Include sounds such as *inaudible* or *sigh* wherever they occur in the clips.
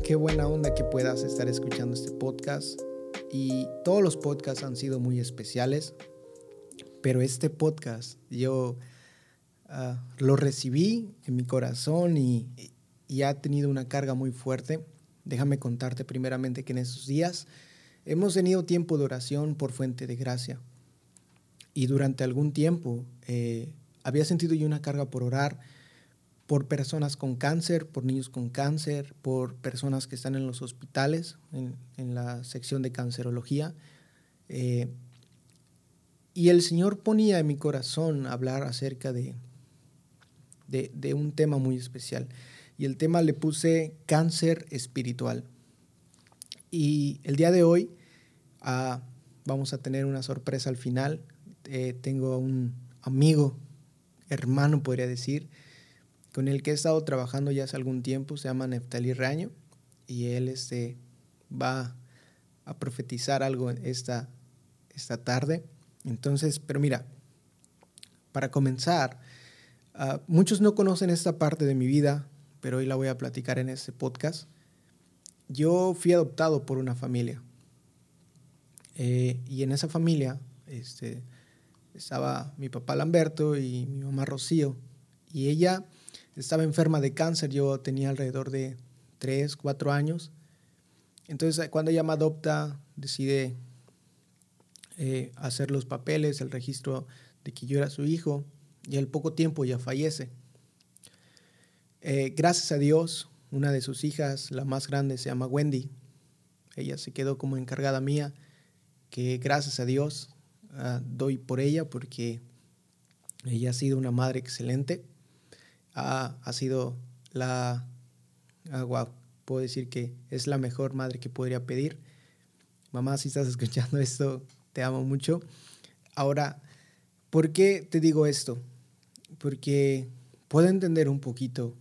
Qué buena onda que puedas estar escuchando este podcast. Y todos los podcasts han sido muy especiales, pero este podcast yo ah, lo recibí en mi corazón y, y ha tenido una carga muy fuerte. Déjame contarte primeramente que en esos días hemos tenido tiempo de oración por fuente de gracia. Y durante algún tiempo eh, había sentido yo una carga por orar por personas con cáncer, por niños con cáncer, por personas que están en los hospitales, en, la sección de cancerología. Eh, y el Señor ponía en mi corazón hablar acerca de, de, un tema muy especial. Y el tema le puse cáncer espiritual. Y el día de hoy ah, vamos a tener una sorpresa al final. Eh, tengo un amigo, hermano podría decir, con el que he estado trabajando ya hace algún tiempo, se llama Neftali Raño, y él este, va a profetizar algo esta, esta tarde. Entonces, pero mira, para comenzar, ah, muchos no conocen esta parte de mi vida, pero hoy la voy a platicar en este podcast. Yo fui adoptado por una familia. Eh, y en esa familia este, estaba mi papá Lamberto y mi mamá Rocío. Y ella estaba enferma de cáncer, yo tenía alrededor de 3, 4 años. Entonces cuando ella me adopta, decide eh, hacer los papeles, el registro de que yo era su hijo, y al poco tiempo ya fallece. Eh, gracias a Dios, una de sus hijas, la más grande, se llama Wendy. Ella se quedó como encargada mía, que gracias a Dios ah, doy por ella porque ella ha sido una madre excelente ha, sido la... Ah, puedo decir que es la mejor madre que podría pedir. Mamá, si estás *laughs* escuchando esto, te amo mucho. Ahora, ¿por qué te digo esto? Porque puedo entender un poquito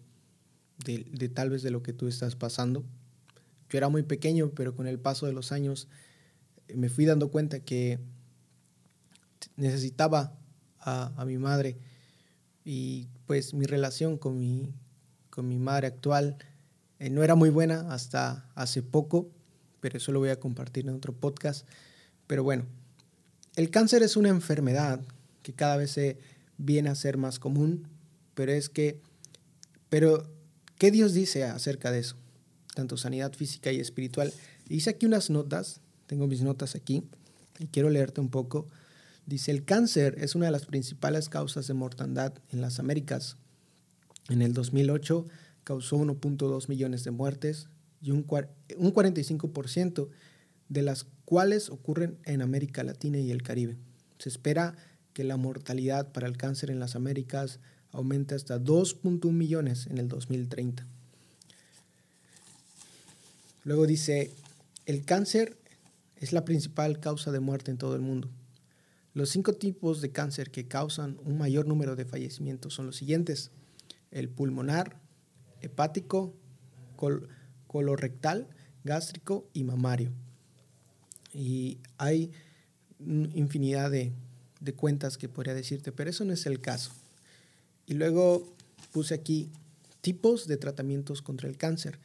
de, de, tal vez de lo que tú estás pasando. Yo era muy pequeño, pero con el paso de los años me fui dando cuenta que necesitaba a, a mi madre y pues mi relación con mi, con mi madre actual eh, no era muy buena hasta hace poco, pero eso lo voy a compartir en otro podcast. Pero bueno, el cáncer es una enfermedad que cada vez se viene a ser más común, pero es que, pero, ¿qué Dios dice acerca de eso? Tanto sanidad física y espiritual. Hice aquí unas notas, tengo mis notas aquí, y quiero leerte un poco Dice, el cáncer es una de las principales causas de mortandad en las Américas. En el 2008 causó 1.2 millones de muertes y un, un 45% de las cuales ocurren en América Latina y el Caribe. Se espera que la mortalidad para el cáncer en las Américas aumente hasta 2.1 millones en el 2030. Luego dice, el cáncer es la principal causa de muerte en todo el mundo. Los cinco tipos de cáncer que causan un mayor número de fallecimientos son los siguientes. El pulmonar, hepático, colorectal, gástrico y mamario. Y hay infinidad de, cuentas que podría decirte, pero eso no es el caso. Y luego puse aquí tipos de tratamientos contra el cáncer.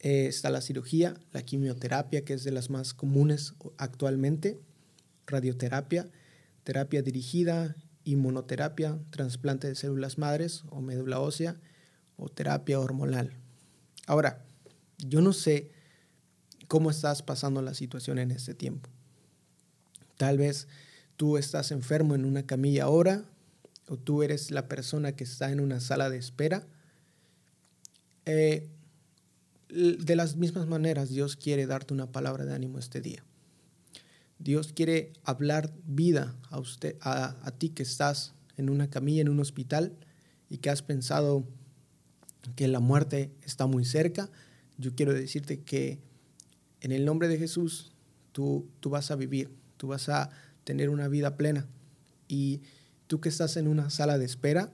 Eh, está la cirugía, la quimioterapia, que es de las más comunes actualmente, radioterapia, terapia dirigida, inmunoterapia, trasplante de células madres o médula ósea o terapia hormonal. Ahora, yo no sé cómo estás pasando la situación en este tiempo. Tal vez tú estás enfermo en una camilla ahora o tú eres la persona que está en una sala de espera. Eh, de las mismas maneras, Dios quiere darte una palabra de ánimo este día. Dios quiere hablar vida a, usted, a, ti que estás en una camilla, en un hospital y que has pensado que la muerte está muy cerca. Yo quiero decirte que en el nombre de Jesús tú, tú vas a vivir, tú vas a tener una vida plena. Y tú que estás en una sala de espera,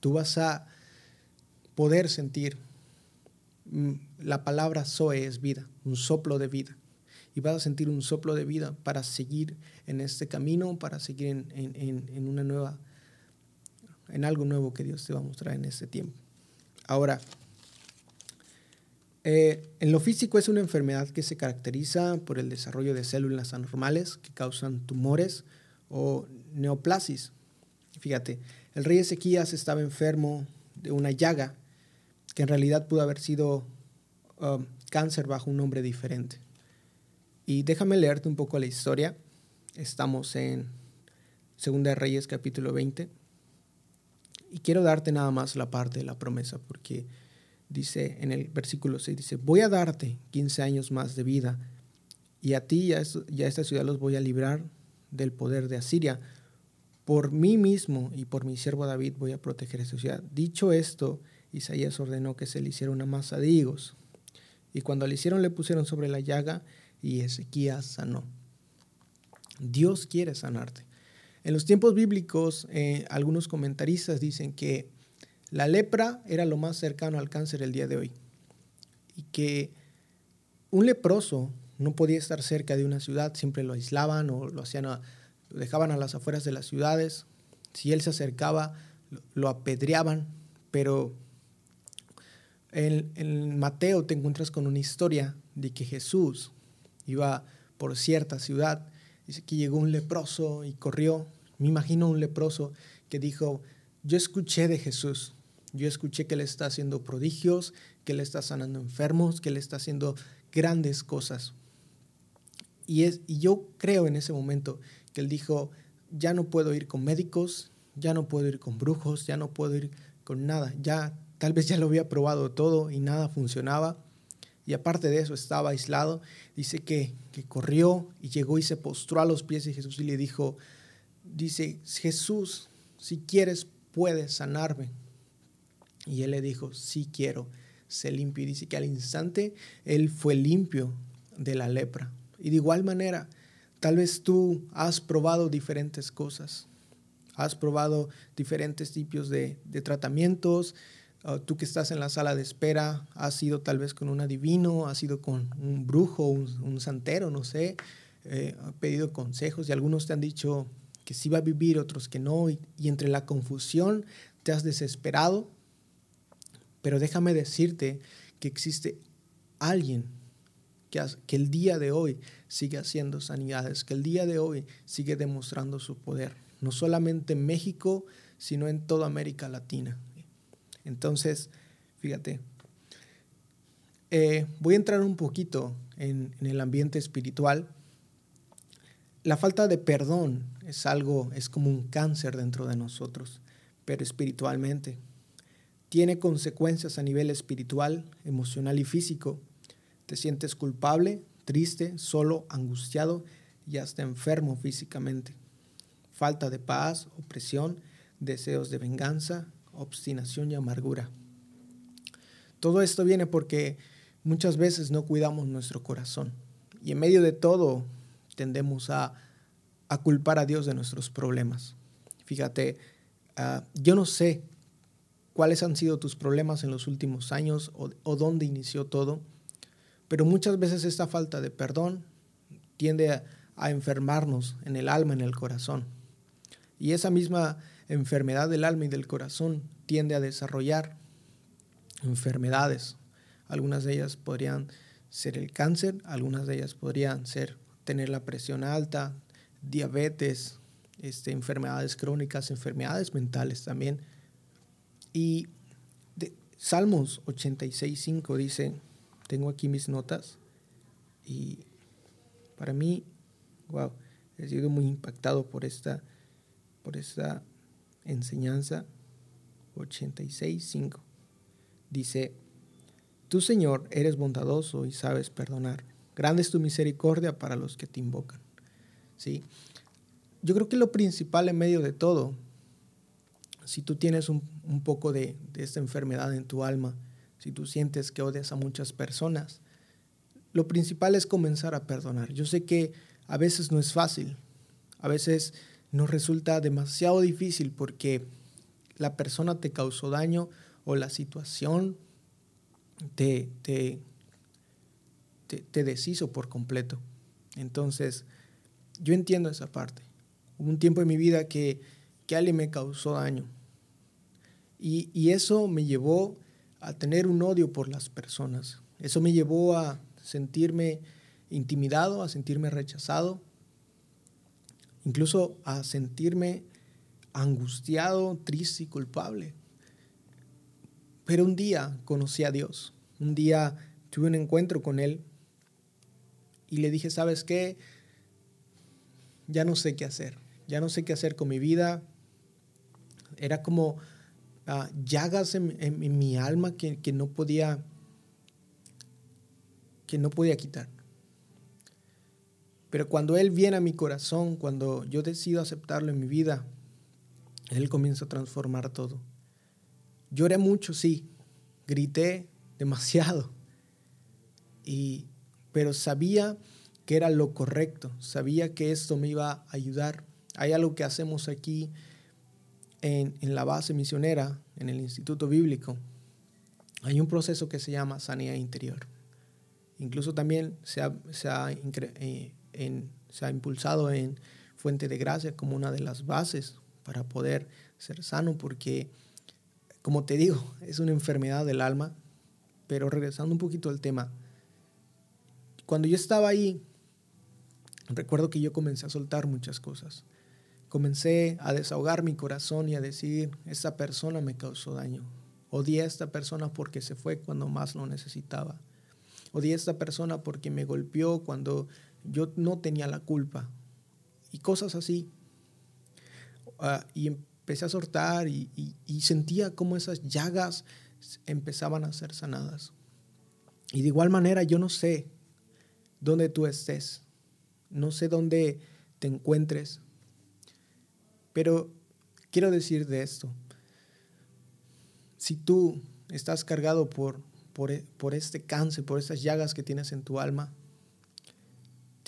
tú vas a poder sentir mm, la palabra Zoe es vida, un soplo de vida y vas a sentir un soplo de vida para seguir en este camino, para seguir en, una nueva, en algo nuevo que Dios te va a mostrar en este tiempo. Ahora, Eh, en lo físico es una enfermedad que se caracteriza por el desarrollo de células anormales que causan tumores o neoplasis. Fíjate, el rey Ezequías estaba enfermo de una llaga que en realidad pudo haber sido um, cáncer bajo un nombre diferente. Y déjame leerte un poco la historia. Estamos en Segunda Reyes capítulo 20. Y quiero darte nada más la parte de la promesa, porque dice en el versículo 6, dice, voy a darte 15 años más de vida, y a ti y a, esta ciudad los voy a librar del poder de Asiria. Por mí mismo y por mi siervo David voy a proteger esta ciudad. Dicho esto, Isaías ordenó que se le hiciera una masa de higos. Y cuando le hicieron, le pusieron sobre la llaga y Ezequías sanó. Dios quiere sanarte. En los tiempos bíblicos, eh, algunos comentaristas dicen que la lepra era lo más cercano al cáncer el día de hoy y que un leproso no podía estar cerca de una ciudad, siempre lo aislaban o lo hacían lo dejaban a las afueras de las ciudades. Si él se acercaba, lo apedreaban, pero en, en, Mateo te encuentras con una historia de que Jesús iba por cierta ciudad, dice que llegó un leproso y corrió. Me imagino un leproso que dijo, yo escuché de Jesús, yo escuché que le está haciendo prodigios, que le está sanando enfermos, que le está haciendo grandes cosas. Y, es, y yo creo en ese momento que él dijo, ya no puedo ir con médicos, ya no puedo ir con brujos, ya no puedo ir con nada, ya tal vez ya lo había probado todo y nada funcionaba. Y aparte de eso estaba aislado. Dice que, que corrió y llegó y se postró a los pies de Jesús y le dijo, dice, Jesús, si quieres, puedes sanarme. Y él le dijo, sí quiero, sé limpio. Y dice que al instante él fue limpio de la lepra. Y de igual manera, tal vez tú has probado diferentes cosas. Has probado diferentes tipos de, de tratamientos. Uh, tú que estás en la sala de espera, has ido tal vez con un adivino, has ido con un brujo, un, santero, no sé. Eh, pedido consejos y algunos te han dicho que sí va a vivir, otros que no. y, entre la confusión te has desesperado pero déjame decirte que existe alguien que, el día de hoy sigue haciendo sanidades, que el día de hoy sigue demostrando su poder, no solamente en México, sino en toda América Latina. Entonces, fíjate, eh, voy a entrar un poquito en, en el ambiente espiritual. La falta de perdón es algo, es como un cáncer dentro de nosotros, pero espiritualmente tiene consecuencias a nivel espiritual, emocional y físico. Te sientes culpable, triste, solo, angustiado y hasta enfermo físicamente. Falta de paz, opresión, deseos de venganza, obstinación y amargura. Todo esto viene porque muchas veces no cuidamos nuestro corazón y en medio de todo tendemos a, a culpar a Dios de nuestros problemas. Fíjate, uh, yo no sé cuáles han sido tus problemas en los últimos años o, dónde inició todo. Pero muchas veces esta falta de perdón tiende a, a enfermarnos en el alma, en el corazón. Y esa misma enfermedad del alma y del corazón tiende a desarrollar enfermedades. Algunas de ellas podrían ser el cáncer, algunas de ellas podrían ser tener la presión alta, diabetes, este, enfermedades crónicas, enfermedades mentales también. Y de, Salmos 86.5 dice, tengo aquí mis notas, y para mí, wow, he sido muy impactado por esta, por esta enseñanza 86.5. Dice, Tú, Señor, eres bondadoso y sabes perdonar. Grande es tu misericordia para los que te invocan. ¿Sí? Yo creo que lo principal en medio de todo si tú tienes un, poco de, esta enfermedad en tu alma, si tú sientes que odias a muchas personas, lo principal es comenzar a perdonar. Yo sé que a veces no es fácil, a veces nos resulta demasiado difícil porque la persona te causó daño o la situación te, te, te, deshizo por completo. Entonces, yo entiendo esa parte. Hubo un tiempo en mi vida que, que alguien me causó daño y, eso me llevó a tener un odio por las personas. Eso me llevó a sentirme intimidado, a sentirme rechazado, incluso a sentirme angustiado, triste y culpable. Pero un día conocí a Dios, un día tuve un encuentro con Él y le dije, ¿sabes qué? Ya no sé qué hacer, ya no sé qué hacer con mi vida. Era como uh, llagas en, en, mi alma que, que no podía que no podía quitar. Pero cuando Él viene a mi corazón, cuando yo decido aceptarlo en mi vida, Él comienza a transformar todo. Lloré mucho, sí, grité demasiado, y, pero sabía que era lo correcto, sabía que esto me iba a ayudar. Hay algo que hacemos aquí en, en la base misionera, en el Instituto Bíblico. Hay un proceso que se llama sanidad interior. Incluso también se ha, se ha, eh, se ha impulsado en Fuente de Gracia como una de las bases para poder ser sano, porque, como te digo, es una enfermedad del alma. Pero regresando un poquito al tema, cuando yo estaba ahí, recuerdo que yo comencé a soltar muchas cosas. Comencé a desahogar mi corazón y a decir, esta persona me causó daño. Odié a esta persona porque se fue cuando más lo necesitaba. Odié a esta persona porque me golpeó cuando yo no tenía la culpa. Y cosas así. Uh, y empecé a soltar y, sentía como esas llagas empezaban a ser sanadas. Y de igual manera yo no sé dónde tú estés, no sé dónde te encuentres, pero quiero decir de esto, si tú estás cargado por e, por, este cáncer, por estas llagas que tienes en tu alma,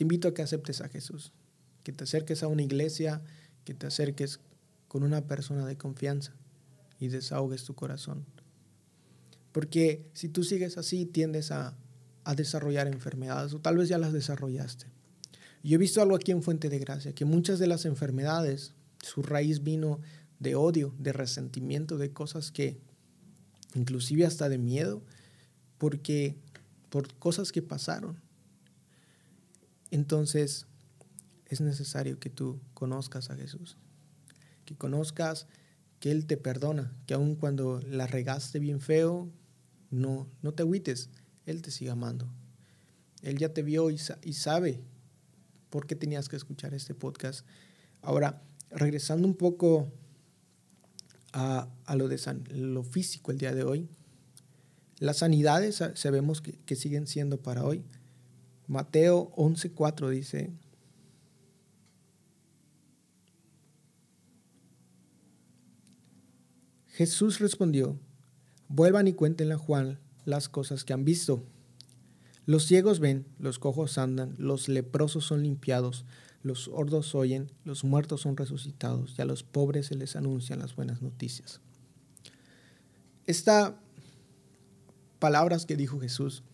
te invito a que aceptes a Jesús, que te acerques a una iglesia, que te acerques con una persona de confianza y desahogues tu corazón. Porque si tú sigues así, tiendes a, a desarrollar enfermedades, o tal vez ya las desarrollaste. Yo he visto algo aquí en Fuente de Gracia, que muchas de las enfermedades, su raíz vino de odio, de resentimiento, de cosas que, inclusive hasta de miedo, porque por cosas que pasaron. Entonces, es necesario que tú conozcas a Jesús, que conozcas que Él te perdona, que aun cuando la regaste bien feo, no, no te agüites, Él te sigue amando. Él ya te vio y, sabe por qué tenías que escuchar este podcast. Ahora, regresando un poco a, a lo, de san, lo físico el día de hoy, las sanidades sabemos que, que siguen siendo para hoy. Mateo 11:4 dice, Jesús respondió, vuelvan y cuéntenle a Juan las cosas que han visto. Los ciegos ven, los cojos andan, los leprosos son limpiados, los sordos oyen, los muertos son resucitados y a los pobres se les anuncian las buenas noticias. Esta palabras que dijo Jesús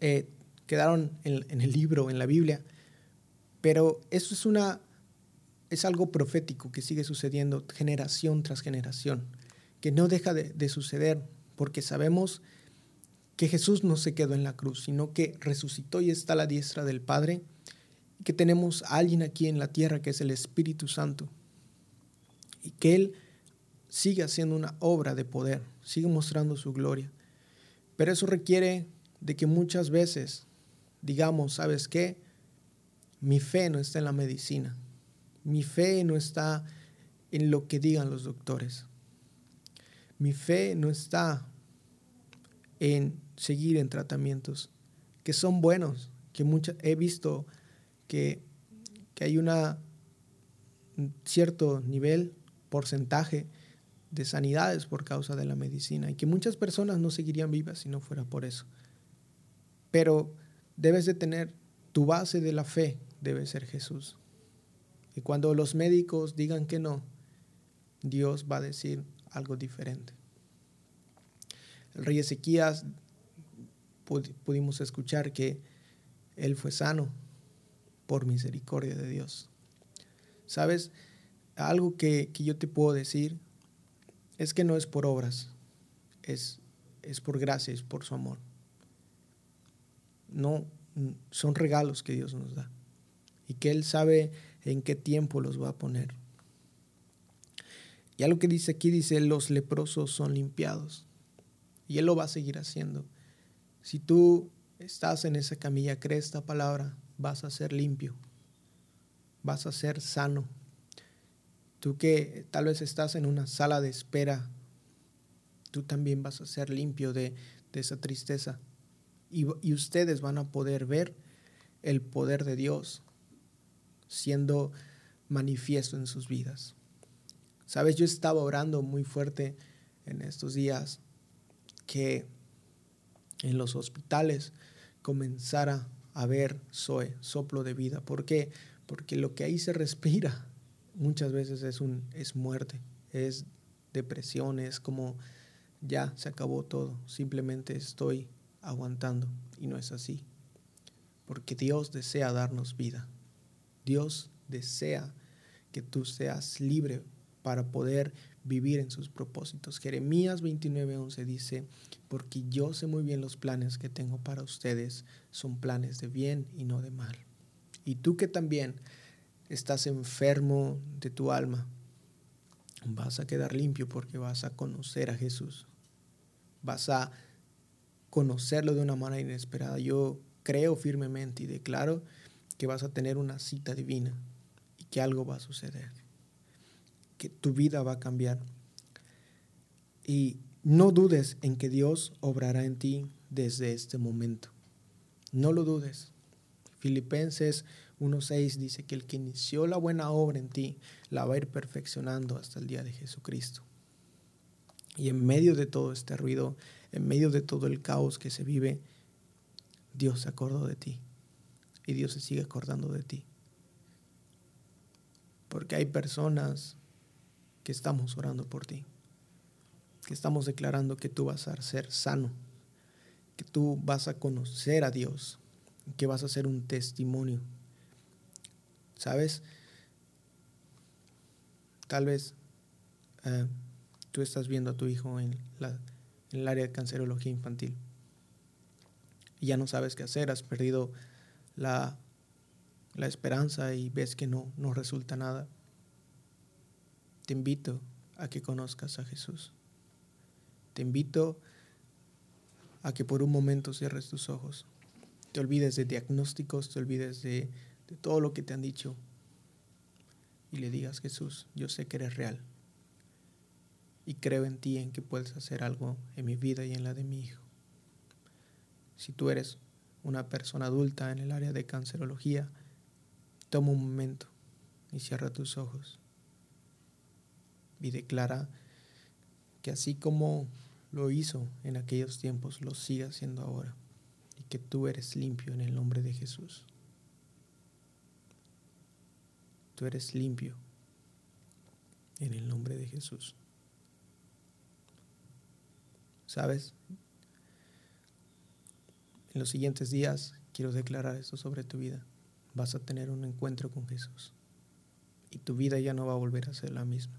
eh, quedaron en, el libro, en la Biblia, pero eso es una es algo profético que sigue sucediendo generación tras generación, que no deja de, de suceder, porque sabemos que Jesús no se quedó en la cruz, sino que resucitó y está a la diestra del Padre, y que tenemos a alguien aquí en la tierra que es el Espíritu Santo, y que Él sigue haciendo una obra de poder, sigue mostrando su gloria. Pero eso requiere de que muchas veces digamos, ¿sabes qué? Mi fe no está en la medicina. Mi fe no está en lo que digan los doctores. Mi fe no está en seguir en tratamientos que son buenos, que mucha, he visto que, que hay una, un cierto nivel, porcentaje de sanidades por causa de la medicina y que muchas personas no seguirían vivas si no fuera por eso. Pero debes de tener tu base de la fe, debe ser Jesús. Y cuando los médicos digan que no, Dios va a decir algo diferente. El rey Ezequías pudimos escuchar que él fue sano por misericordia de Dios. ¿Sabes? Algo que, que yo te puedo decir es que no es por obras, es, es por gracia, es por su amor. No, son regalos que Dios nos da y que Él sabe en qué tiempo los va a poner. Ya lo que dice aquí, dice, los leprosos son limpiados. Y Él lo va a seguir haciendo. Si tú estás en esa camilla, crees esta palabra, vas a ser limpio, vas a ser sano. Tú que tal vez estás en una sala de espera, tú también vas a ser limpio de, esa tristeza. Y, ustedes van a poder ver el poder de Dios siendo manifiesto en sus vidas. Sabes, yo estaba orando muy fuerte en estos días que en los hospitales comenzara a ver Zoe, soplo de vida. ¿Por qué? Porque lo que ahí se respira muchas veces es, un, es muerte, es depresión, es como ya se acabó todo, simplemente estoy aguantando y no es así. Porque Dios desea darnos vida. Dios desea que tú seas libre para poder vivir en sus propósitos. Jeremías 29:11 dice, porque yo sé muy bien los planes que tengo para ustedes, son planes de bien y no de mal. Y tú que también estás enfermo de tu alma, vas a quedar limpio porque vas a conocer a Jesús. Vas a conocerlo de una manera inesperada. Yo creo firmemente y declaro que vas a tener una cita divina y que algo va a suceder que tu vida va a cambiar. Y no dudes en que Dios obrará en ti desde este momento. No lo dudes. Filipenses 1.6 dice que el que inició la buena obra en ti la va a ir perfeccionando hasta el día de Jesucristo. Y en medio de todo este ruido, en medio de todo el caos que se vive, Dios se acordó de ti. Y Dios se sigue acordando de ti. Porque hay personas que estamos orando por ti, que estamos declarando que tú vas a ser sano, que tú vas a conocer a Dios, que vas a ser un testimonio. ¿Sabes? Tal vez eh, tú estás viendo a tu hijo en, la, en el área de cancerología infantil y ya no sabes qué hacer, has perdido la, la esperanza y ves que no, no resulta nada te invito a que conozcas a Jesús. Te invito a que por un momento cierres tus ojos. Te olvides de diagnósticos, te olvides de, de todo lo que te han dicho y le digas, Jesús, yo sé que eres real y creo en ti, en que puedes hacer algo en mi vida y en la de mi hijo. Si tú eres una persona adulta en el área de cancerología, toma un momento y cierra tus ojos y declara que así como lo hizo en aquellos tiempos, lo siga haciendo ahora y que tú eres limpio en el nombre de Jesús. Tú eres limpio en el nombre de Jesús. ¿Sabes? En los siguientes días quiero declarar esto sobre tu vida. Vas a tener un encuentro con Jesús y tu vida ya no va a volver a ser la misma.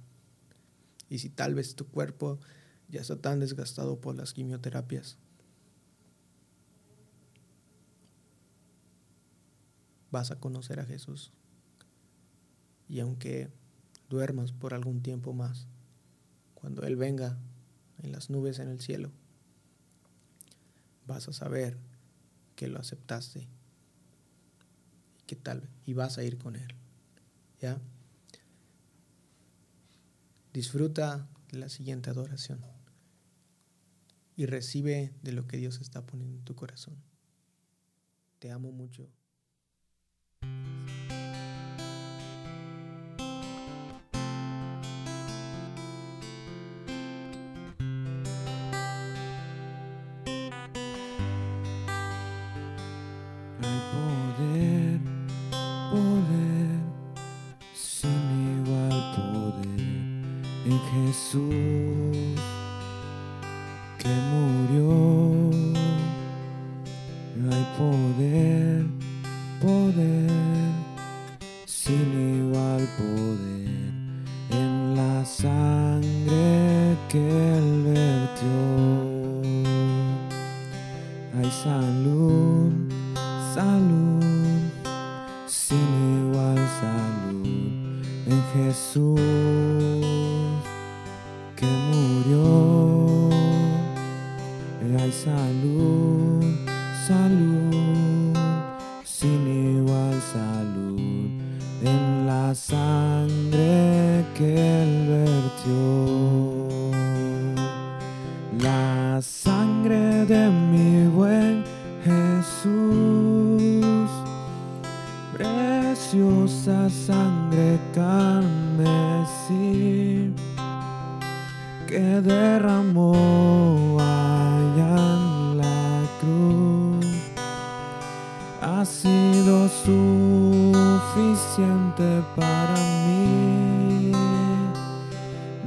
Y si tal vez tu cuerpo ya está tan desgastado por las quimioterapias, vas a conocer a Jesús. Y aunque duermas por algún tiempo más, cuando Él venga en las nubes en el cielo, vas a saber que lo aceptaste y que tal y vas a ir con Él. ¿Ya? Disfruta de la siguiente adoración y recibe de lo que Dios está poniendo en tu corazón. Te amo mucho. En la sangre que él vertió. La sangre de mi buen Jesús, preciosa sangre carmesí que derramó allá en la cruz ha sido suficiente para mí.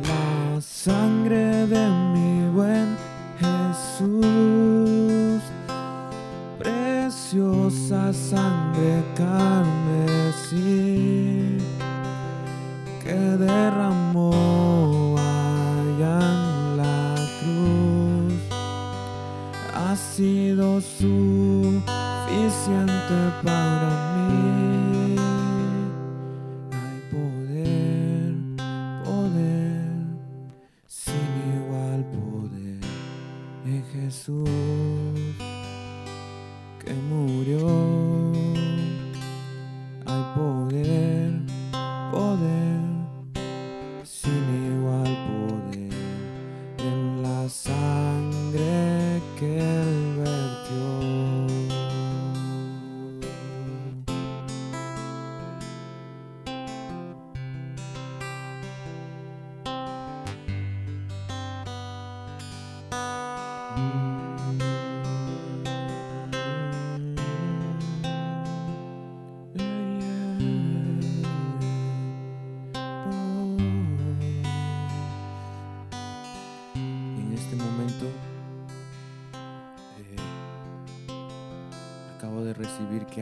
La sangre de mi buen Jesús, preciosa sangre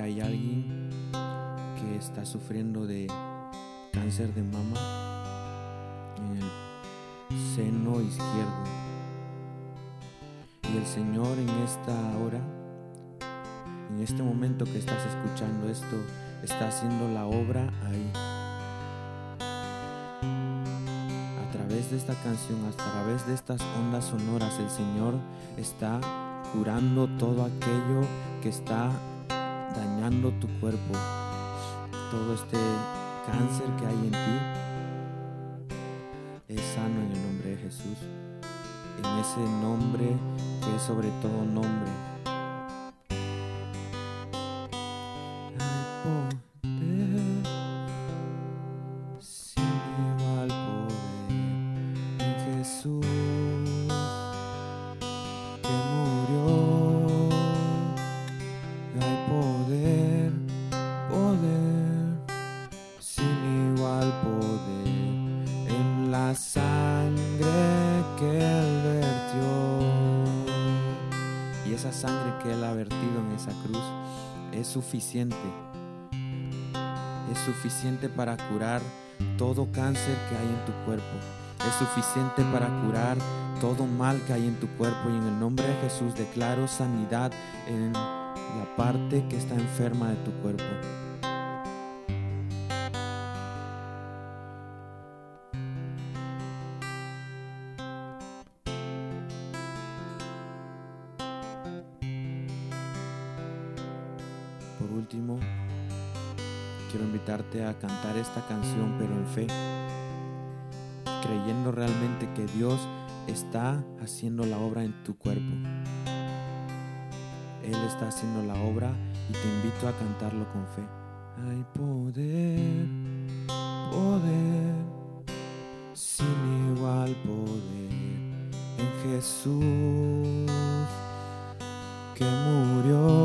hay alguien que está sufriendo de cáncer de mama en el seno izquierdo. Y el Señor en esta hora, en este momento que estás escuchando esto, está haciendo la obra ahí. A través de esta canción, a través de estas ondas sonoras, el Señor está curando todo aquello que está dañando tu cuerpo. Todo este cáncer que hay en ti es sano en el nombre de Jesús. En ese nombre que es sobre todo nombre. Suficiente para curar todo cáncer que hay en tu cuerpo. Es suficiente para curar todo mal que hay en tu cuerpo. Y en el nombre de Jesús declaro sanidad en la parte que está enferma de tu cuerpo. Esta canción, pero en fe, creyendo realmente que Dios está haciendo la obra en tu cuerpo. Él está haciendo la obra y te invito a cantarlo con fe. Hay poder, poder, sin igual poder en Jesús que murió.